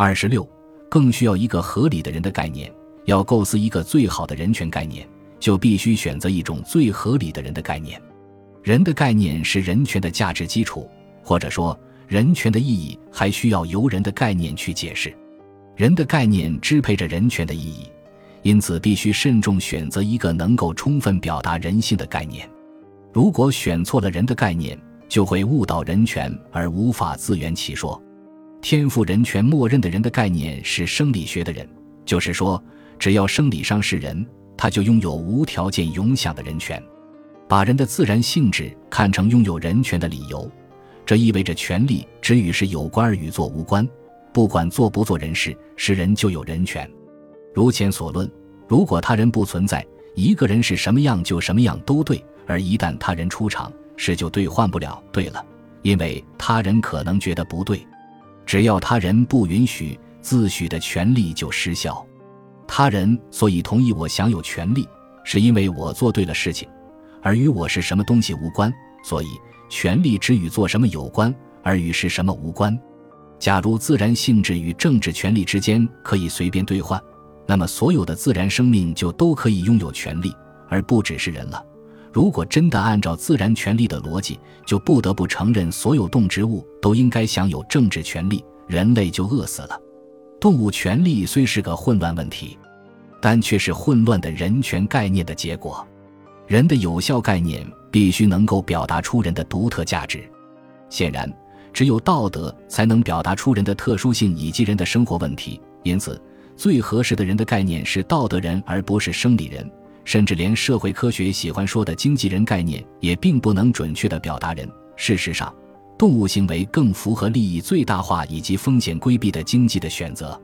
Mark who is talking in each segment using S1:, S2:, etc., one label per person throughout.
S1: 二十六，更需要一个合理的人的概念。要构思一个最好的人权概念，就必须选择一种最合理的人的概念。人的概念是人权的价值基础，或者说，人权的意义还需要由人的概念去解释。人的概念支配着人权的意义，因此必须慎重选择一个能够充分表达人性的概念。如果选错了人的概念，就会误导人权而无法自圆其说。天赋人权默认的人的概念是生理学的人，就是说，只要生理上是人，他就拥有无条件永享的人权。把人的自然性质看成拥有人权的理由，这意味着权利只与是有关而与做无关。不管做不做人事，是人就有人权。如前所论，如果他人不存在，一个人是什么样就什么样都对；而一旦他人出场，事就兑换不了对了，因为他人可能觉得不对。只要他人不允许，自诩的权利就失效。他人所以同意我享有权利，是因为我做对了事情，而与我是什么东西无关。所以，权利只与做什么有关，而与是什么无关。假如自然性质与政治权利之间可以随便兑换，那么所有的自然生命就都可以拥有权利，而不只是人了。如果真的按照自然权利的逻辑，就不得不承认所有动植物都应该享有政治权利，人类就饿死了。动物权利虽是个混乱问题，但却是混乱的人权概念的结果。人的有效概念必须能够表达出人的独特价值。显然，只有道德才能表达出人的特殊性以及人的生活问题。因此，最合适的人的概念是道德人，而不是生理人。甚至连社会科学喜欢说的经纪人概念，也并不能准确地表达人。事实上，动物行为更符合利益最大化以及风险规避的经济的选择。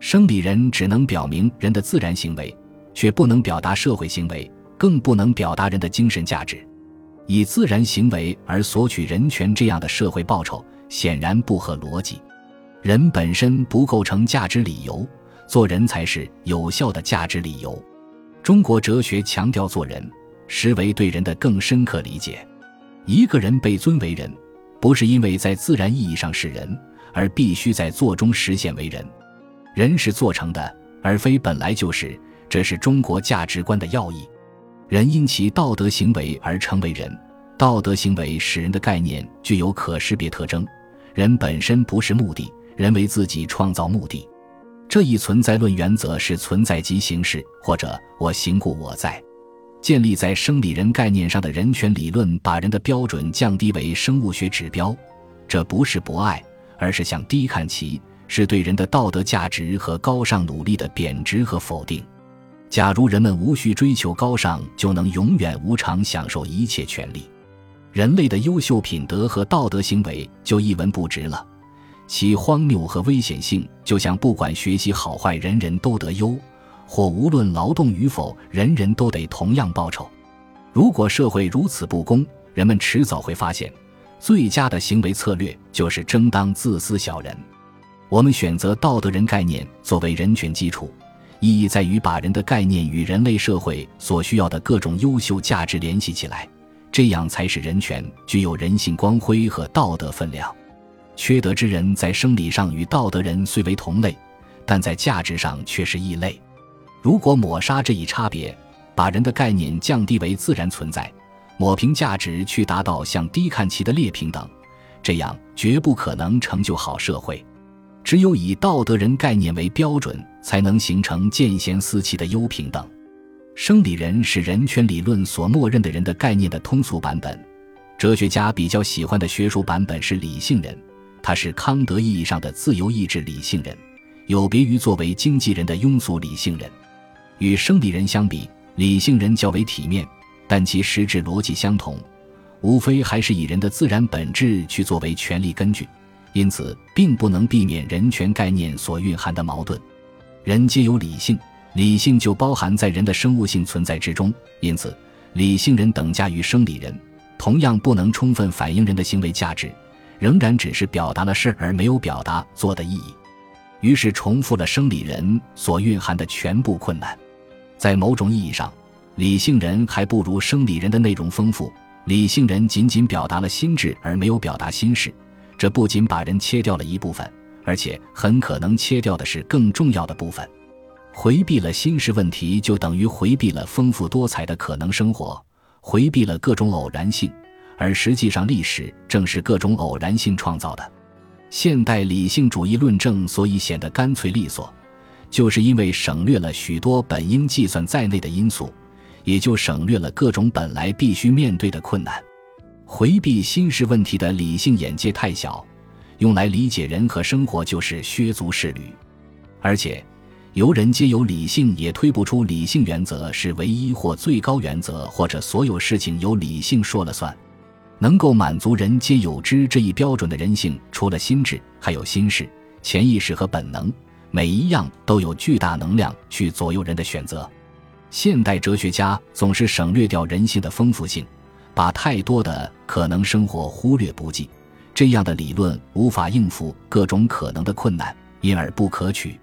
S1: 生理人只能表明人的自然行为，却不能表达社会行为，更不能表达人的精神价值。以自然行为而索取人权这样的社会报酬，显然不合逻辑。人本身不构成价值理由，做人才是有效的价值理由。中国哲学强调做人，实为对人的更深刻理解。一个人被尊为人，不是因为在自然意义上是人，而必须在做中实现为人。人是做成的，而非本来就是。这是中国价值观的要义。人因其道德行为而成为人，道德行为使人的概念具有可识别特征。人本身不是目的，人为自己创造目的。这一存在论原则是存在即形式，或者我行故我在。建立在生理人概念上的人权理论，把人的标准降低为生物学指标，这不是博爱，而是向低看齐，是对人的道德价值和高尚努力的贬值和否定。假如人们无需追求高尚，就能永远无偿享受一切权利，人类的优秀品德和道德行为就一文不值了。其荒谬和危险性，就像不管学习好坏，人人都得优；或无论劳动与否，人人都得同样报酬。如果社会如此不公，人们迟早会发现，最佳的行为策略就是争当自私小人。我们选择道德人概念作为人权基础，意义在于把人的概念与人类社会所需要的各种优秀价值联系起来，这样才使人权具有人性光辉和道德分量。缺德之人在生理上与道德人虽为同类，但在价值上却是异类。如果抹杀这一差别，把人的概念降低为自然存在，抹平价值去达到向低看齐的劣平等，这样绝不可能成就好社会。只有以道德人概念为标准，才能形成见贤思齐的优平等。生理人是人权理论所默认的人的概念的通俗版本，哲学家比较喜欢的学术版本是理性人。他是康德意义上的自由意志理性人，有别于作为经纪人的庸俗理性人。与生理人相比，理性人较为体面，但其实质逻辑相同，无非还是以人的自然本质去作为权力根据，因此并不能避免人权概念所蕴含的矛盾。人皆有理性，理性就包含在人的生物性存在之中，因此理性人等价于生理人，同样不能充分反映人的行为价值。仍然只是表达了事而没有表达做的意义，于是重复了生理人所蕴含的全部困难。在某种意义上，理性人还不如生理人的内容丰富。理性人仅仅表达了心智而没有表达心事，这不仅把人切掉了一部分，而且很可能切掉的是更重要的部分。回避了心事问题，就等于回避了丰富多彩的可能生活，回避了各种偶然性。而实际上，历史正是各种偶然性创造的。现代理性主义论证所以显得干脆利索，就是因为省略了许多本应计算在内的因素，也就省略了各种本来必须面对的困难。回避新式问题的理性眼界太小，用来理解人和生活就是削足适履，而且。由人皆有理性，也推不出理性原则是唯一或最高原则，或者所有事情由理性说了算。能够满足人皆有之这一标准的人性，除了心智，还有心事、潜意识和本能，每一样都有巨大能量去左右人的选择。现代哲学家总是省略掉人性的丰富性，把太多的可能生活忽略不计，这样的理论无法应付各种可能的困难，因而不可取。